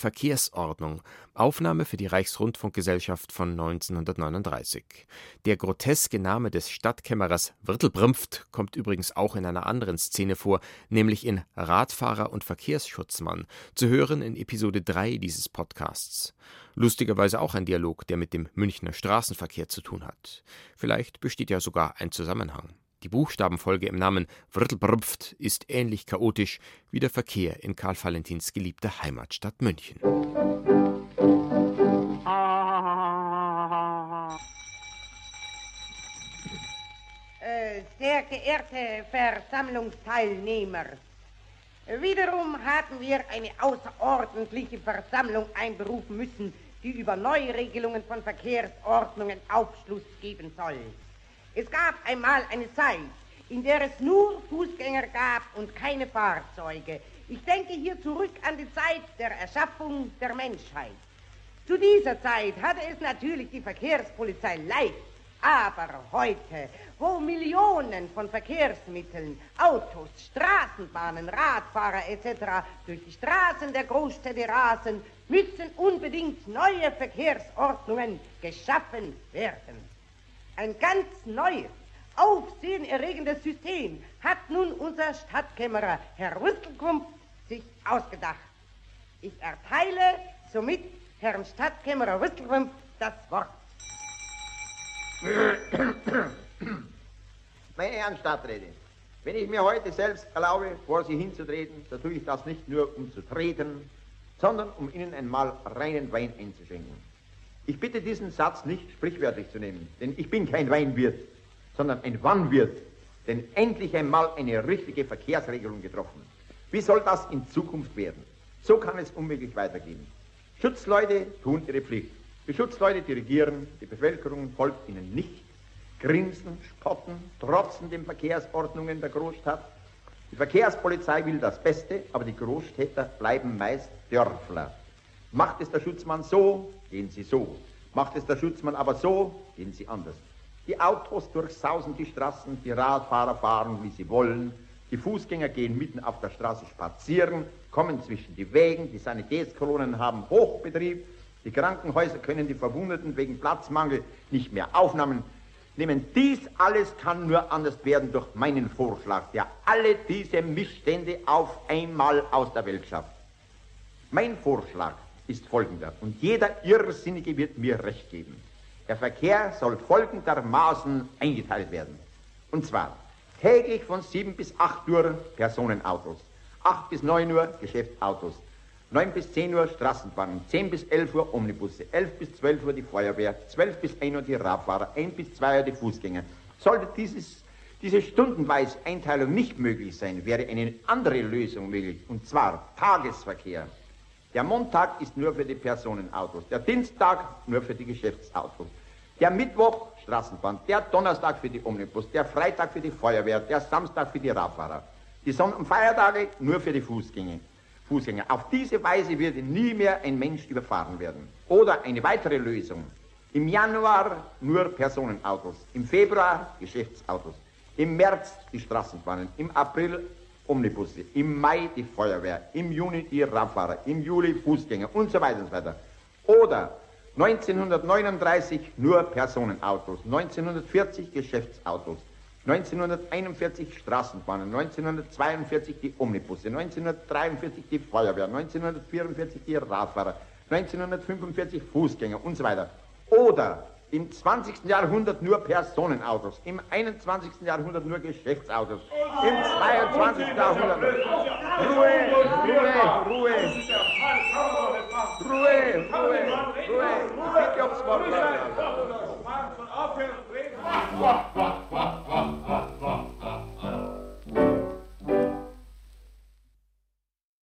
Verkehrsordnung, Aufnahme für die Reichsrundfunkgesellschaft von 1939. Der groteske Name des Stadtkämmerers Wirtelbrümpft kommt übrigens auch in einer anderen Szene vor, nämlich in Radfahrer und Verkehrsschutzmann, zu hören in Episode 3 dieses Podcasts. Lustigerweise auch ein Dialog, der mit dem Münchner Straßenverkehr zu tun hat. Vielleicht besteht ja sogar ein Zusammenhang. Die Buchstabenfolge im Namen Vrtlbrpft ist ähnlich chaotisch wie der Verkehr in Karl Valentins geliebter Heimatstadt München. Äh, sehr geehrte Versammlungsteilnehmer, wiederum haben wir eine außerordentliche Versammlung einberufen müssen, die über Neuregelungen von Verkehrsordnungen Aufschluss geben soll. Es gab einmal eine Zeit, in der es nur Fußgänger gab und keine Fahrzeuge. Ich denke hier zurück an die Zeit der Erschaffung der Menschheit. Zu dieser Zeit hatte es natürlich die Verkehrspolizei leicht, aber heute, wo Millionen von Verkehrsmitteln, Autos, Straßenbahnen, Radfahrer etc. durch die Straßen der Großstädte rasen, müssen unbedingt neue Verkehrsordnungen geschaffen werden. Ein ganz neues, aufsehenerregendes System hat nun unser Stadtkämmerer Herr Rüstelkumpf sich ausgedacht. Ich erteile somit Herrn Stadtkämmerer Rüstelkumpf das Wort. Meine Herren Stadträte, wenn ich mir heute selbst erlaube, vor Sie hinzutreten, so tue ich das nicht nur um zu treten, sondern um Ihnen einmal reinen Wein einzuschenken. Ich bitte diesen Satz nicht sprichwörtlich zu nehmen, denn ich bin kein Weinwirt, sondern ein Wannwirt, denn endlich einmal eine richtige Verkehrsregelung getroffen. Wie soll das in Zukunft werden? So kann es unmöglich weitergehen. Schutzleute tun ihre Pflicht. Die Schutzleute dirigieren, die Bevölkerung folgt ihnen nicht, grinsen, spotten, trotzen den Verkehrsordnungen der Großstadt. Die Verkehrspolizei will das Beste, aber die Großstädter bleiben meist Dörfler. Macht es der Schutzmann so, gehen sie so. Macht es der Schutzmann aber so, gehen sie anders. Die Autos durchsausen die Straßen, die Radfahrer fahren, wie sie wollen, die Fußgänger gehen mitten auf der Straße spazieren, kommen zwischen die Wegen, die Sanitätskolonnen haben Hochbetrieb, die Krankenhäuser können die Verwundeten wegen Platzmangel nicht mehr aufnehmen. Nehmen dies alles kann nur anders werden durch meinen Vorschlag, der alle diese Missstände auf einmal aus der Welt schafft. Mein Vorschlag ist folgender, und jeder Irrsinnige wird mir recht geben. Der Verkehr soll folgendermaßen eingeteilt werden. Und zwar täglich von 7 bis 8 Uhr Personenautos, 8 bis 9 Uhr Geschäftsautos, 9 bis 10 Uhr Straßenbahnen, 10 bis 11 Uhr Omnibusse, 11 bis 12 Uhr die Feuerwehr, 12 bis 1 Uhr die Radfahrer, 1 bis 2 Uhr die Fußgänger. Sollte dieses, diese stundenweise Einteilung nicht möglich sein, wäre eine andere Lösung möglich, und zwar Tagesverkehr. Der Montag ist nur für die Personenautos, der Dienstag nur für die Geschäftsautos, der Mittwoch Straßenbahn, der Donnerstag für die Omnibus, der Freitag für die Feuerwehr, der Samstag für die Radfahrer, die Sonn- und Feiertage nur für die Fußgänger. Fußgänger. Auf diese Weise würde nie mehr ein Mensch überfahren werden. Oder eine weitere Lösung. Im Januar nur Personenautos, im Februar Geschäftsautos, im März die Straßenbahnen, im April Omnibusse, im Mai die Feuerwehr, im Juni die Radfahrer, im Juli Fußgänger und so weiter und so weiter. Oder 1939 nur Personenautos, 1940 Geschäftsautos, 1941 Straßenbahnen, 1942 die Omnibusse, 1943 die Feuerwehr, 1944 die Radfahrer, 1945 Fußgänger und so weiter. Oder im 20. Jahrhundert nur Personenautos, im 21. Jahrhundert nur Geschäftsautos, im 22. Jahrhundert Ruhe, Ruhe, Ruhe, Ruhe, Ruhe, Ruhe, ich bitte ums Wort.